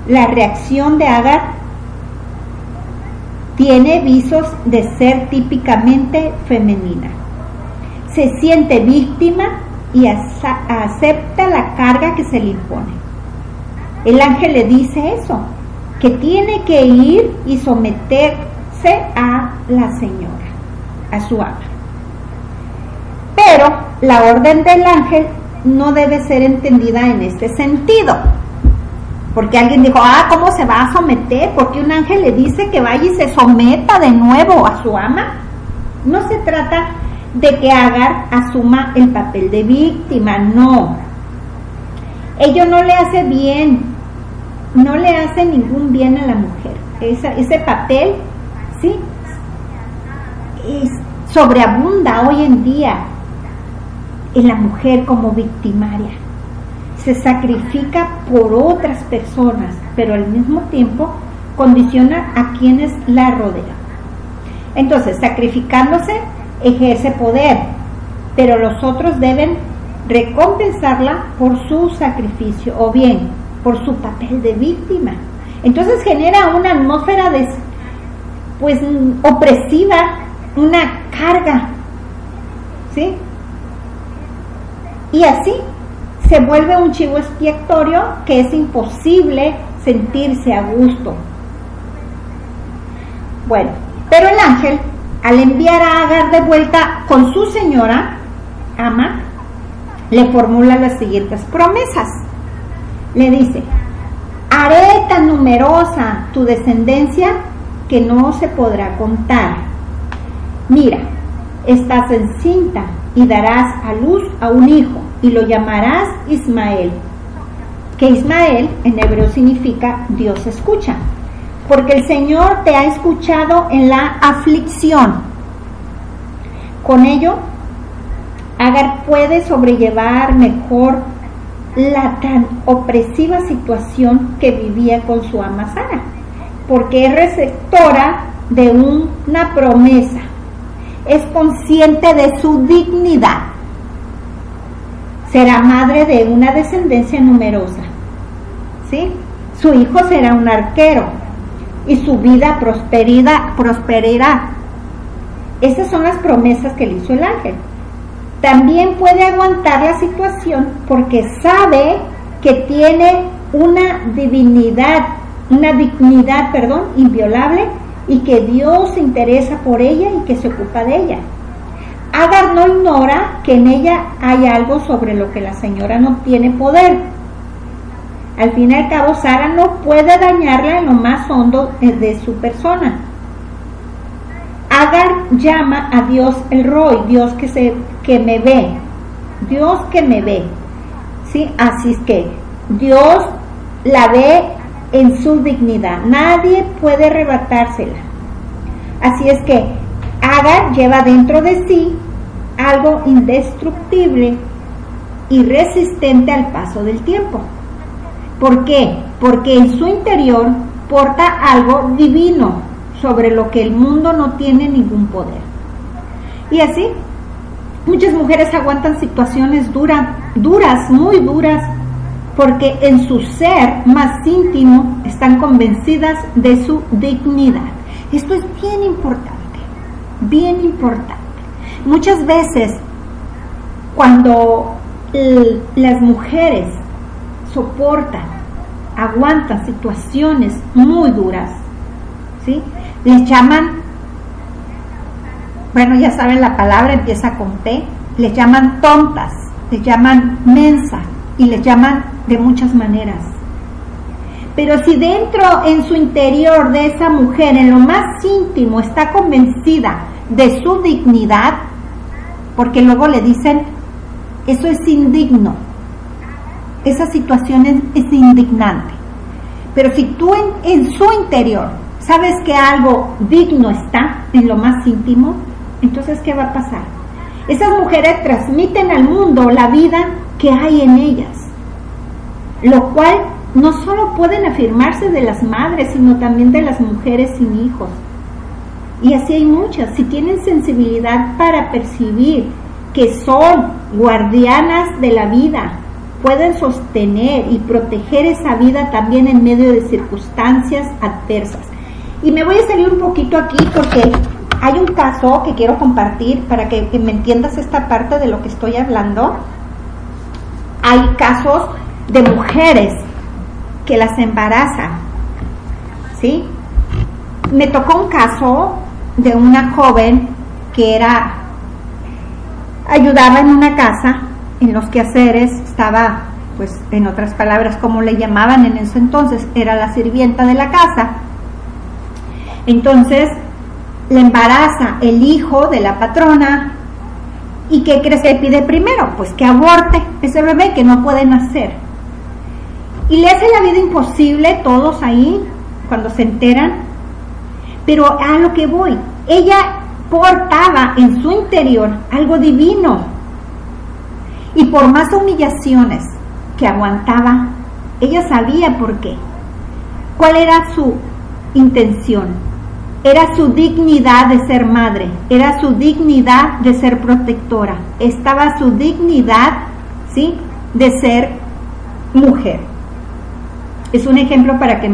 La reacción de Agar tiene visos de ser típicamente femenina. Se siente víctima y acepta la carga que se le impone. El ángel le dice eso, que tiene que ir y someterse a la señora, a su ama. Pero la orden del ángel no debe ser entendida en este sentido. Porque alguien dijo, ah, ¿cómo se va a someter? Porque un ángel le dice que vaya y se someta de nuevo a su ama. No se trata de que Agar asuma el papel de víctima, no. Ello no le hace bien, no le hace ningún bien a la mujer. ese papel, ¿sí? sobreabunda hoy en día en la mujer como victimaria. Se sacrifica por otras personas, pero al mismo tiempo condiciona a quienes la rodean. Entonces, sacrificándose, ejerce poder, pero los otros deben recompensarla por su sacrificio o bien por su papel de víctima. Entonces genera una atmósfera de, pues opresiva, una carga, ¿sí? Y así se vuelve un chivo expiatorio que es imposible sentirse a gusto. Bueno, pero el ángel al enviar a Agar de vuelta con su señora, ama, le formula las siguientes promesas. Le dice, haré tan numerosa tu descendencia que no se podrá contar. Mira, estás encinta y darás a luz a un hijo y lo llamarás Ismael, que Ismael en hebreo significa Dios escucha porque el Señor te ha escuchado en la aflicción. Con ello, Agar puede sobrellevar mejor la tan opresiva situación que vivía con su ama Sara, porque es receptora de una promesa, es consciente de su dignidad, será madre de una descendencia numerosa, ¿sí? Su hijo será un arquero, y su vida prosperará. Esas son las promesas que le hizo el ángel. También puede aguantar la situación porque sabe que tiene una divinidad, una dignidad, perdón, inviolable y que Dios se interesa por ella y que se ocupa de ella. Agar no ignora que en ella hay algo sobre lo que la señora no tiene poder al fin y al cabo, Sara no puede dañarla en lo más hondo de su persona. Agar llama a Dios el Roy, Dios que, se, que me ve, Dios que me ve. ¿sí? Así es que Dios la ve en su dignidad, nadie puede arrebatársela. Así es que Agar lleva dentro de sí algo indestructible y resistente al paso del tiempo. ¿Por qué? Porque en su interior porta algo divino sobre lo que el mundo no tiene ningún poder. Y así, muchas mujeres aguantan situaciones duras, duras, muy duras, porque en su ser más íntimo están convencidas de su dignidad. Esto es bien importante, bien importante. Muchas veces cuando las mujeres soportan, aguantan situaciones muy duras, ¿sí? Les llaman, bueno, ya saben la palabra, empieza con T, les llaman tontas, les llaman mensas y les llaman de muchas maneras. Pero si dentro, en su interior de esa mujer, en lo más íntimo, está convencida de su dignidad, porque luego le dicen, eso es indigno, esa situación es, indignante. Pero si tú en, su interior sabes que algo digno está en lo más íntimo, entonces ¿qué va a pasar? Esas mujeres transmiten al mundo la vida que hay en ellas, lo cual no solo pueden afirmarse de las madres, sino también de las mujeres sin hijos. Y así hay muchas. Si tienen sensibilidad para percibir que son guardianas de la vida, pueden sostener y proteger esa vida también en medio de circunstancias adversas. Y me voy a salir un poquito aquí porque hay un caso que quiero compartir para que, me entiendas esta parte de lo que estoy hablando. Hay casos de mujeres que las embarazan, ¿sí? Me tocó un caso de una joven que era ayudaba en una casa en los quehaceres estaba, pues en otras palabras, como le llamaban en ese entonces, era la sirvienta de la casa. Entonces le embaraza el hijo de la patrona y ¿qué crees que pide primero? Pues que aborte ese bebé que no puede nacer. Y le hace la vida imposible todos ahí cuando se enteran. Pero a lo que voy, ella portaba en su interior algo divino y por más humillaciones que aguantaba, ella sabía por qué. ¿Cuál era su intención? Era su dignidad de ser madre, era su dignidad de ser protectora, estaba su dignidad, ¿sí? De ser mujer. Es un ejemplo para que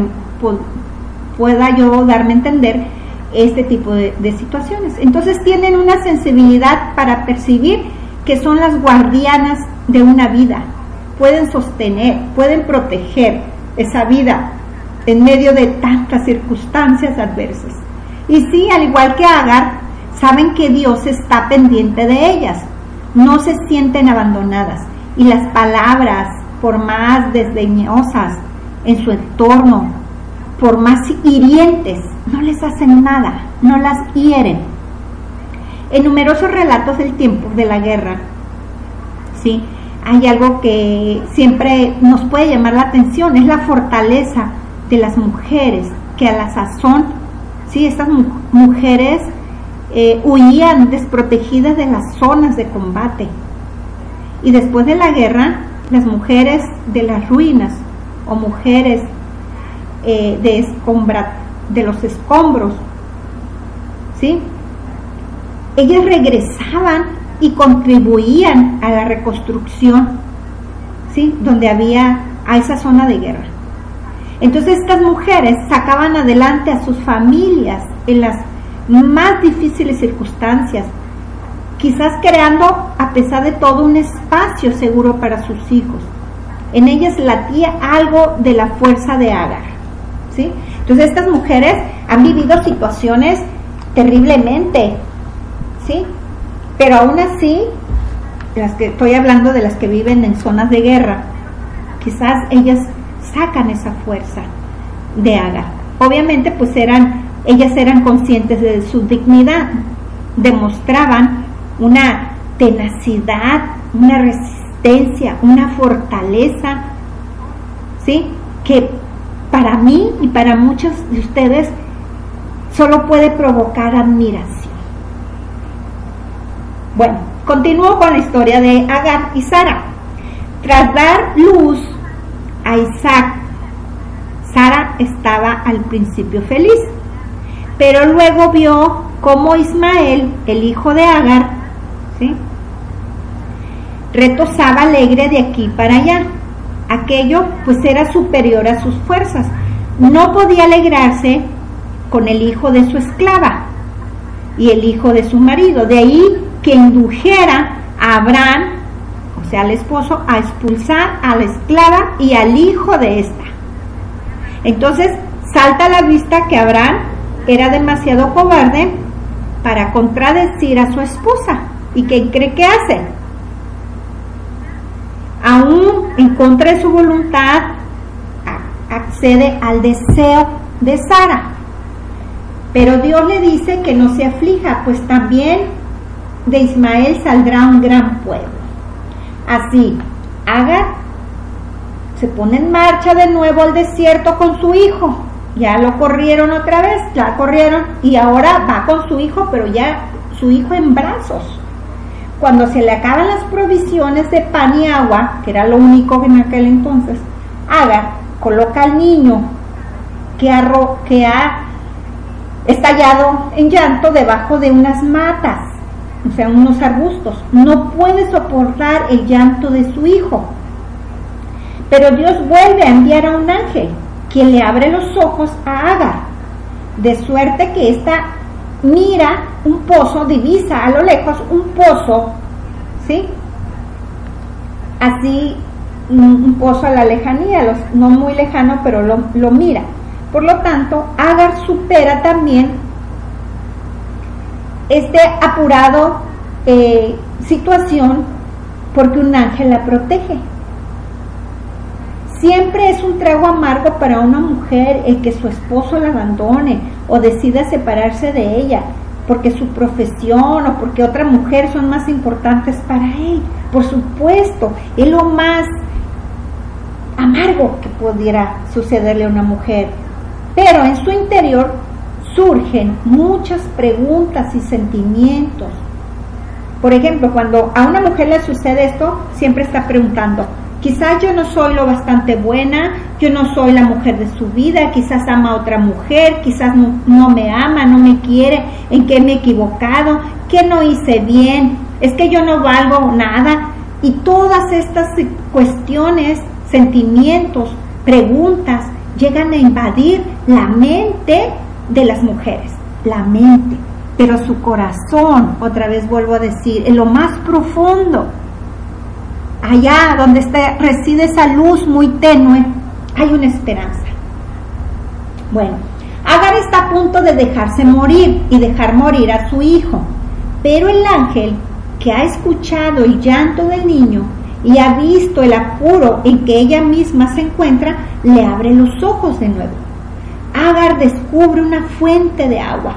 pueda yo darme a entender este tipo de, situaciones. Entonces tienen una sensibilidad para percibir que son las guardianas de una vida. Pueden sostener, pueden proteger esa vida en medio de tantas circunstancias adversas. Y sí, al igual que Agar, saben que Dios está pendiente de ellas, no se sienten abandonadas. Y las palabras, por más desdeñosas en su entorno, por más hirientes, no les hacen nada, no las hieren en numerosos relatos del tiempo de la guerra, ¿sí? hay algo que siempre nos puede llamar la atención, es la fortaleza de las mujeres, que a la sazón, ¿sí? estas mujeres eh, huían desprotegidas de las zonas de combate. Y después de la guerra, las mujeres de las ruinas o mujeres eh, de, escombra, de los escombros, ¿sí? ellas regresaban y contribuían a la reconstrucción, ¿sí? Donde había a esa zona de guerra. Entonces estas mujeres sacaban adelante a sus familias en las más difíciles circunstancias, quizás creando a pesar de todo un espacio seguro para sus hijos. En ellas latía algo de la fuerza de Agar. ¿sí? Entonces estas mujeres han vivido situaciones terriblemente ¿sí? Pero aún así, las que estoy hablando de las que viven en zonas de guerra, quizás ellas sacan esa fuerza de Agar. Obviamente, pues eran, ellas eran conscientes de su dignidad, demostraban una tenacidad, una resistencia, una fortaleza, ¿sí? Que para mí y para muchos de ustedes solo puede provocar admiración. Bueno, continúo con la historia de Agar y Sara. Tras dar luz a Isaac, Sara estaba al principio feliz, pero luego vio cómo Ismael, el hijo de Agar, ¿sí? Retosaba alegre de aquí para allá. Aquello pues era superior a sus fuerzas. No podía alegrarse con el hijo de su esclava y el hijo de su marido. De ahí que indujera a Abraham, o sea, al esposo, a expulsar a la esclava y al hijo de esta. Entonces, salta a la vista que Abraham era demasiado cobarde para contradecir a su esposa. ¿Y qué cree que hace? Aún en contra de su voluntad, accede al deseo de Sara. Pero Dios le dice que no se aflija, pues también de Ismael saldrá un gran pueblo. Así, Agar se pone en marcha de nuevo al desierto con su hijo. Ya lo corrieron otra vez, ya corrieron y ahora va con su hijo, pero ya su hijo en brazos. Cuando se le acaban las provisiones de pan y agua, que era lo único en aquel entonces, Agar coloca al niño que ha, estallado en llanto debajo de unas matas, o sea, unos arbustos. No puede soportar el llanto de su hijo. Pero Dios vuelve a enviar a un ángel, quien le abre los ojos a Agar, de suerte que ésta mira un pozo, divisa a lo lejos un pozo, ¿sí? Así, un, pozo a la lejanía, no muy lejano, pero lo, lo mira. Por lo tanto, Agar supera también este apurado eh, situación porque un ángel la protege. Siempre es un trago amargo para una mujer el que su esposo la abandone o decida separarse de ella porque su profesión o porque otra mujer son más importantes para él. Por supuesto, es lo más amargo que pudiera sucederle a una mujer. Pero en su interior surgen muchas preguntas y sentimientos. Por ejemplo, cuando a una mujer le sucede esto, siempre está preguntando, quizás yo no soy lo bastante buena, yo no soy la mujer de su vida, quizás ama a otra mujer, quizás no, me ama, no me quiere, en qué me he equivocado, qué no hice bien, es que yo no valgo nada. Y todas estas cuestiones, sentimientos, preguntas, llegan a invadir la mente de las mujeres, la mente, pero su corazón, otra vez vuelvo a decir, en lo más profundo, allá donde reside esa luz muy tenue, hay una esperanza. Bueno, Agar está a punto de dejarse morir y dejar morir a su hijo, pero el ángel que ha escuchado el llanto del niño y ha visto el apuro en que ella misma se encuentra, le abre los ojos de nuevo. Agar descubre una fuente de agua,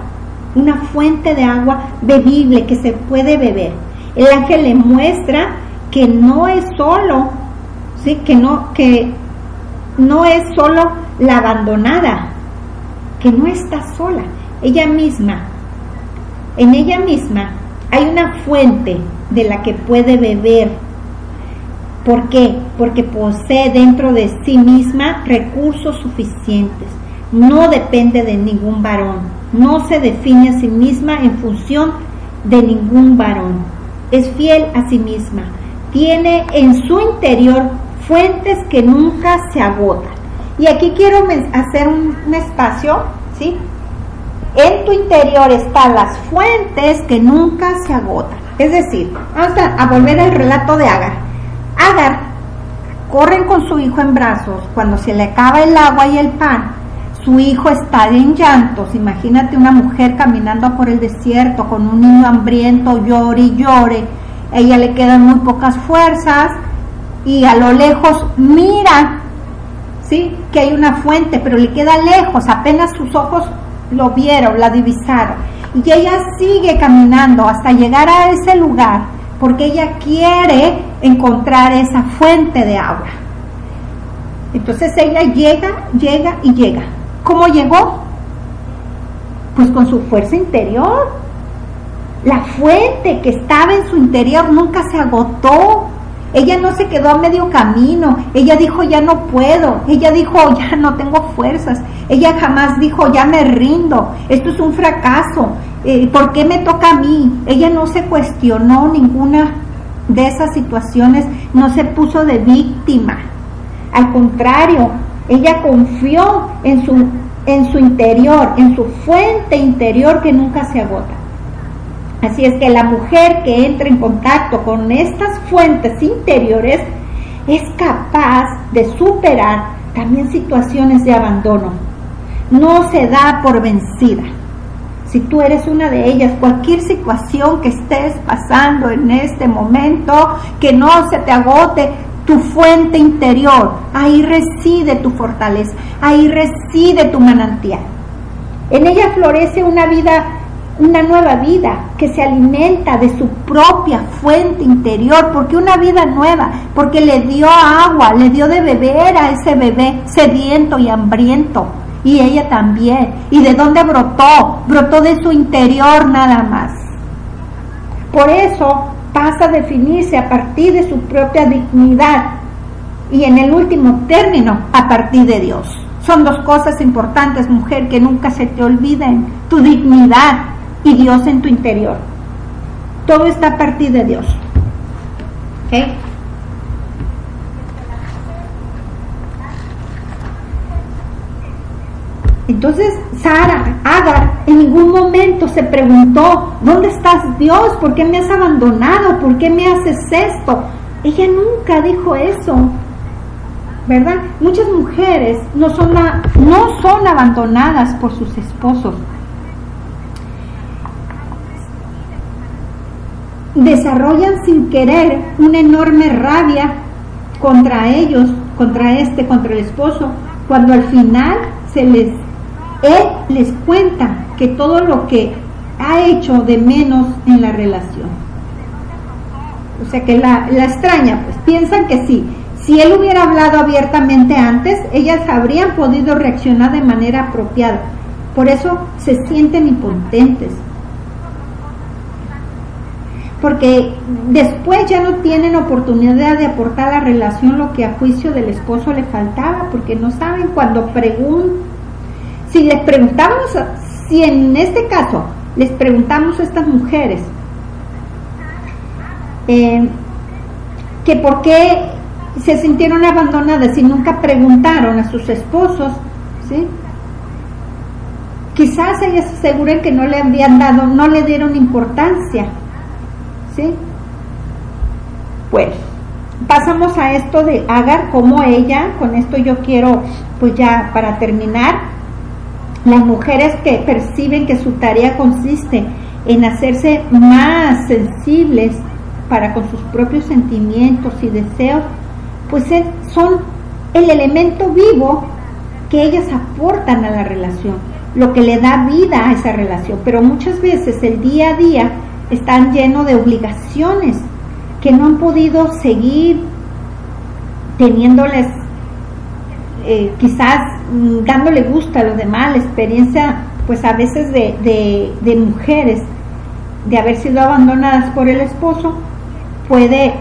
una fuente de agua bebible que se puede beber. El ángel le muestra que no es solo, ¿sí? que, no, que no es solo la abandonada, que no está sola, ella misma, en ella misma hay una fuente de la que puede beber ¿Por qué? Porque posee dentro de sí misma recursos suficientes. No depende de ningún varón. No se define a sí misma en función de ningún varón. Es fiel a sí misma. Tiene en su interior fuentes que nunca se agotan. Y aquí quiero hacer un, espacio, ¿sí? En tu interior están las fuentes que nunca se agotan. Es decir, vamos a, volver al relato de Agar Agar corren con su hijo en brazos cuando se le acaba el agua y el pan. Su hijo está en llantos. Imagínate una mujer caminando por el desierto con un niño hambriento, llore y llore. Ella le quedan muy pocas fuerzas y a lo lejos mira, ¿sí? Que hay una fuente, pero le queda lejos. Apenas sus ojos lo vieron, la divisaron. Y ella sigue caminando hasta llegar a ese lugar porque ella quiere encontrar esa fuente de agua. Entonces ella llega, llega y llega. ¿Cómo llegó? Pues con su fuerza interior. La fuente que estaba en su interior nunca se agotó. Ella no se quedó a medio camino. Ella dijo, ya no puedo. Ella dijo, ya no tengo fuerzas. Ella jamás dijo, ya me rindo. Esto es un fracaso. Eh, ¿por qué me toca a mí? Ella no se cuestionó ninguna de esas situaciones, no se puso de víctima. Al contrario, ella confió en su, en su interior, en su fuente interior que nunca se agota. Así es que la mujer que entra en contacto con estas fuentes interiores es capaz de superar también situaciones de abandono. No se da por vencida. Si tú eres una de ellas, cualquier situación que estés pasando en este momento, que no se te agote tu fuente interior, ahí reside tu fortaleza, ahí reside tu manantial. En ella florece una vida una nueva vida que se alimenta de su propia fuente interior, porque una vida nueva, porque le dio agua, le dio de beber a ese bebé sediento y hambriento, y ella también. ¿Y de dónde brotó? Brotó de su interior nada más. Por eso pasa a definirse a partir de su propia dignidad y en el último término a partir de Dios. Son dos cosas importantes, mujer, que nunca se te olviden. Tu dignidad y Dios en tu interior. Todo está a partir de Dios. Entonces, Sara, Agar, en ningún momento se preguntó, ¿dónde estás Dios? ¿Por qué me has abandonado? ¿Por qué me haces esto? Ella nunca dijo eso, ¿verdad? Muchas mujeres no son, no son abandonadas por sus esposos, desarrollan sin querer una enorme rabia contra ellos, contra este, contra el esposo, cuando al final se les, él les cuenta que todo lo que ha hecho de menos en la relación. O sea que la, la extraña, pues piensan que sí. Si él hubiera hablado abiertamente antes, ellas habrían podido reaccionar de manera apropiada. Por eso se sienten impotentes, porque después ya no tienen oportunidad de aportar a la relación lo que a juicio del esposo le faltaba, porque no saben cuando preguntan, si les preguntamos, si en este caso les preguntamos a estas mujeres eh, que por qué se sintieron abandonadas y nunca preguntaron a sus esposos, ¿sí? Quizás ellas aseguren que no le habían dado, no le dieron importancia ¿sí? Pues pasamos a esto de Agar, como ella, con esto yo quiero, pues ya para terminar, las mujeres que perciben que su tarea consiste en hacerse más sensibles para con sus propios sentimientos y deseos, pues son el elemento vivo que ellas aportan a la relación, lo que le da vida a esa relación. Pero muchas veces el día a día están llenos de obligaciones que no han podido seguir teniéndoles, eh, quizás mm, dándole gusto a los demás, la experiencia pues a veces de, de mujeres de haber sido abandonadas por el esposo puede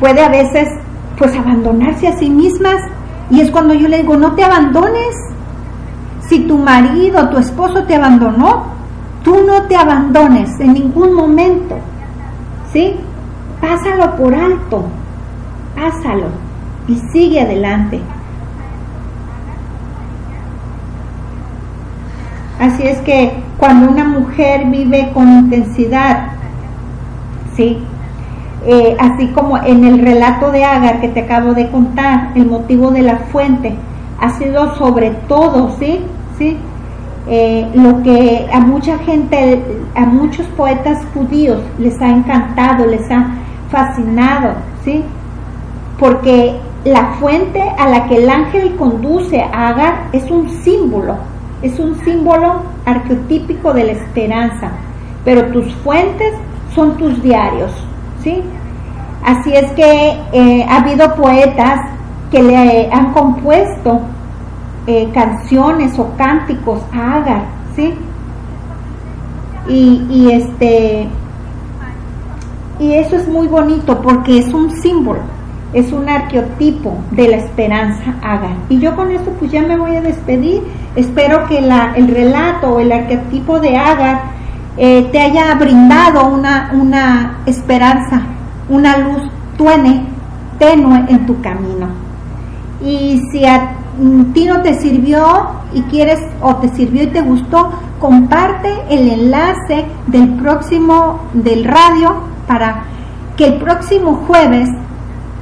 puede a veces pues abandonarse a sí mismas. Y es cuando yo le digo no te abandones si tu marido, tu esposo te abandonó, tú no te abandones en ningún momento. ¿Sí? Pásalo por alto. Pásalo y sigue adelante. Así es que cuando una mujer vive con intensidad, ¿sí? Eh, así como en el relato de Agar que te acabo de contar, el motivo de la fuente ha sido sobre todo, ¿sí? ¿Sí? Eh, lo que a mucha gente, a muchos poetas judíos les ha encantado, les ha fascinado, ¿sí? Porque la fuente a la que el ángel conduce a Agar es un símbolo, es un símbolo arquetípico de la esperanza, pero tus fuentes son tus diarios, ¿sí? Así es que eh, ha habido poetas que le han compuesto eh, canciones o cánticos a Agar, ¿sí? Y, y, este y eso es muy bonito porque es un símbolo, es un arqueotipo de la esperanza Agar. Y yo con esto pues ya me voy a despedir. Espero que la, el relato o el arqueotipo de Agar eh, te haya brindado una, una esperanza, una luz tuene, tenue en tu camino. Y si a mm, ti no te sirvió y quieres o te sirvió y te gustó, comparte el enlace del próximo del radio para que el próximo jueves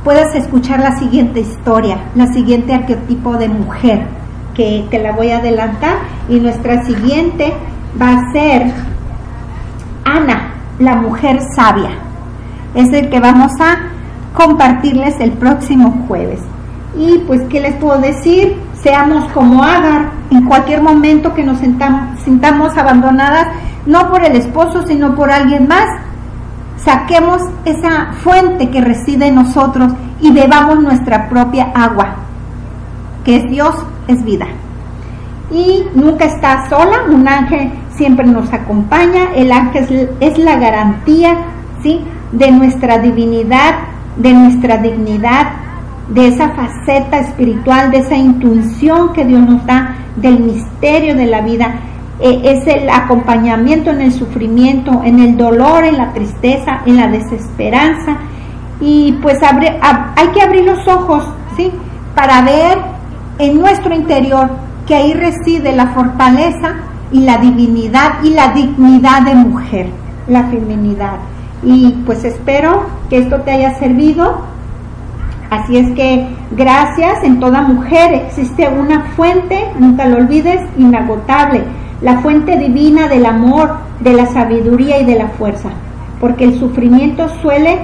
puedas escuchar la siguiente historia, la siguiente arquetipo de mujer, que te la voy a adelantar y nuestra siguiente va a ser Ana, la mujer sabia. Es el que vamos a compartirles el próximo jueves. Y pues, ¿qué les puedo decir? Seamos como Agar, en cualquier momento que nos sintamos abandonadas, no por el esposo, sino por alguien más, saquemos esa fuente que reside en nosotros y bebamos nuestra propia agua, que es Dios, es vida. Y nunca está sola, un ángel siempre nos acompaña, el ángel es, la garantía ¿sí? de nuestra divinidad, de nuestra dignidad, de esa faceta espiritual, de esa intuición que Dios nos da del misterio de la vida. Eh, es el acompañamiento en el sufrimiento, en el dolor, en la tristeza, en la desesperanza. Y pues hay que abrir los ojos, ¿sí? Para ver en nuestro interior que ahí reside la fortaleza y la divinidad y la dignidad de mujer, la feminidad. Y pues espero que esto te haya servido. Así es que gracias, en toda mujer. Existe una fuente, nunca lo olvides, inagotable, la fuente divina del amor, de la sabiduría y de la fuerza, porque el sufrimiento suele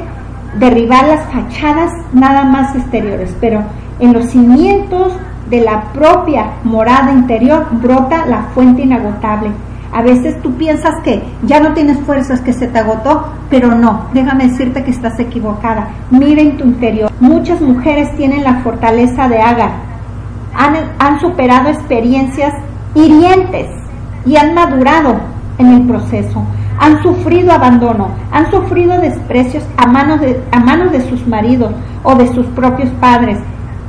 derribar las fachadas nada más exteriores, pero en los cimientos de la propia morada interior brota la fuente inagotable. A veces tú piensas que ya no tienes fuerzas, que se te agotó, pero no, déjame decirte que estás equivocada. Mira en tu interior. Muchas mujeres tienen la fortaleza de Agar. Han, han superado experiencias hirientes y han madurado en el proceso. Han sufrido abandono, han sufrido desprecios a manos de, a manos de sus maridos o de sus propios padres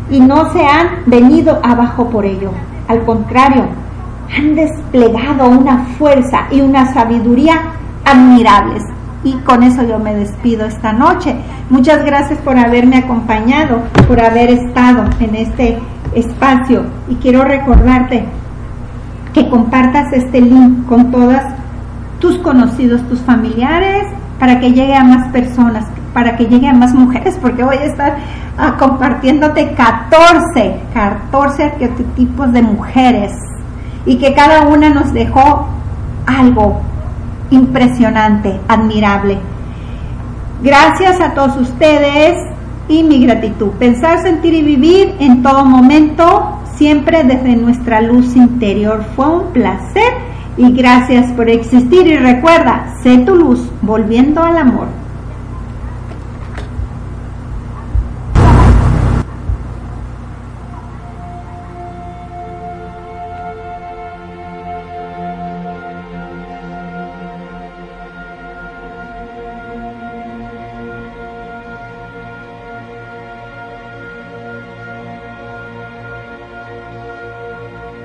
y no se han venido abajo por ello. Al contrario, han desplegado una fuerza y una sabiduría admirables. Y con eso yo me despido esta noche. Muchas gracias por haberme acompañado, por haber estado en este espacio. Y quiero recordarte que compartas este link con todas tus conocidos, tus familiares, para que llegue a más personas, para que llegue a más mujeres, porque voy a estar ah, compartiéndote 14, 14 arquetipos de mujeres y que cada una nos dejó algo impresionante, admirable. Gracias a todos ustedes y mi gratitud. Pensar, sentir y vivir en todo momento, siempre desde nuestra luz interior. Fue un placer y gracias por existir y recuerda, sé tu luz, volviendo al amor.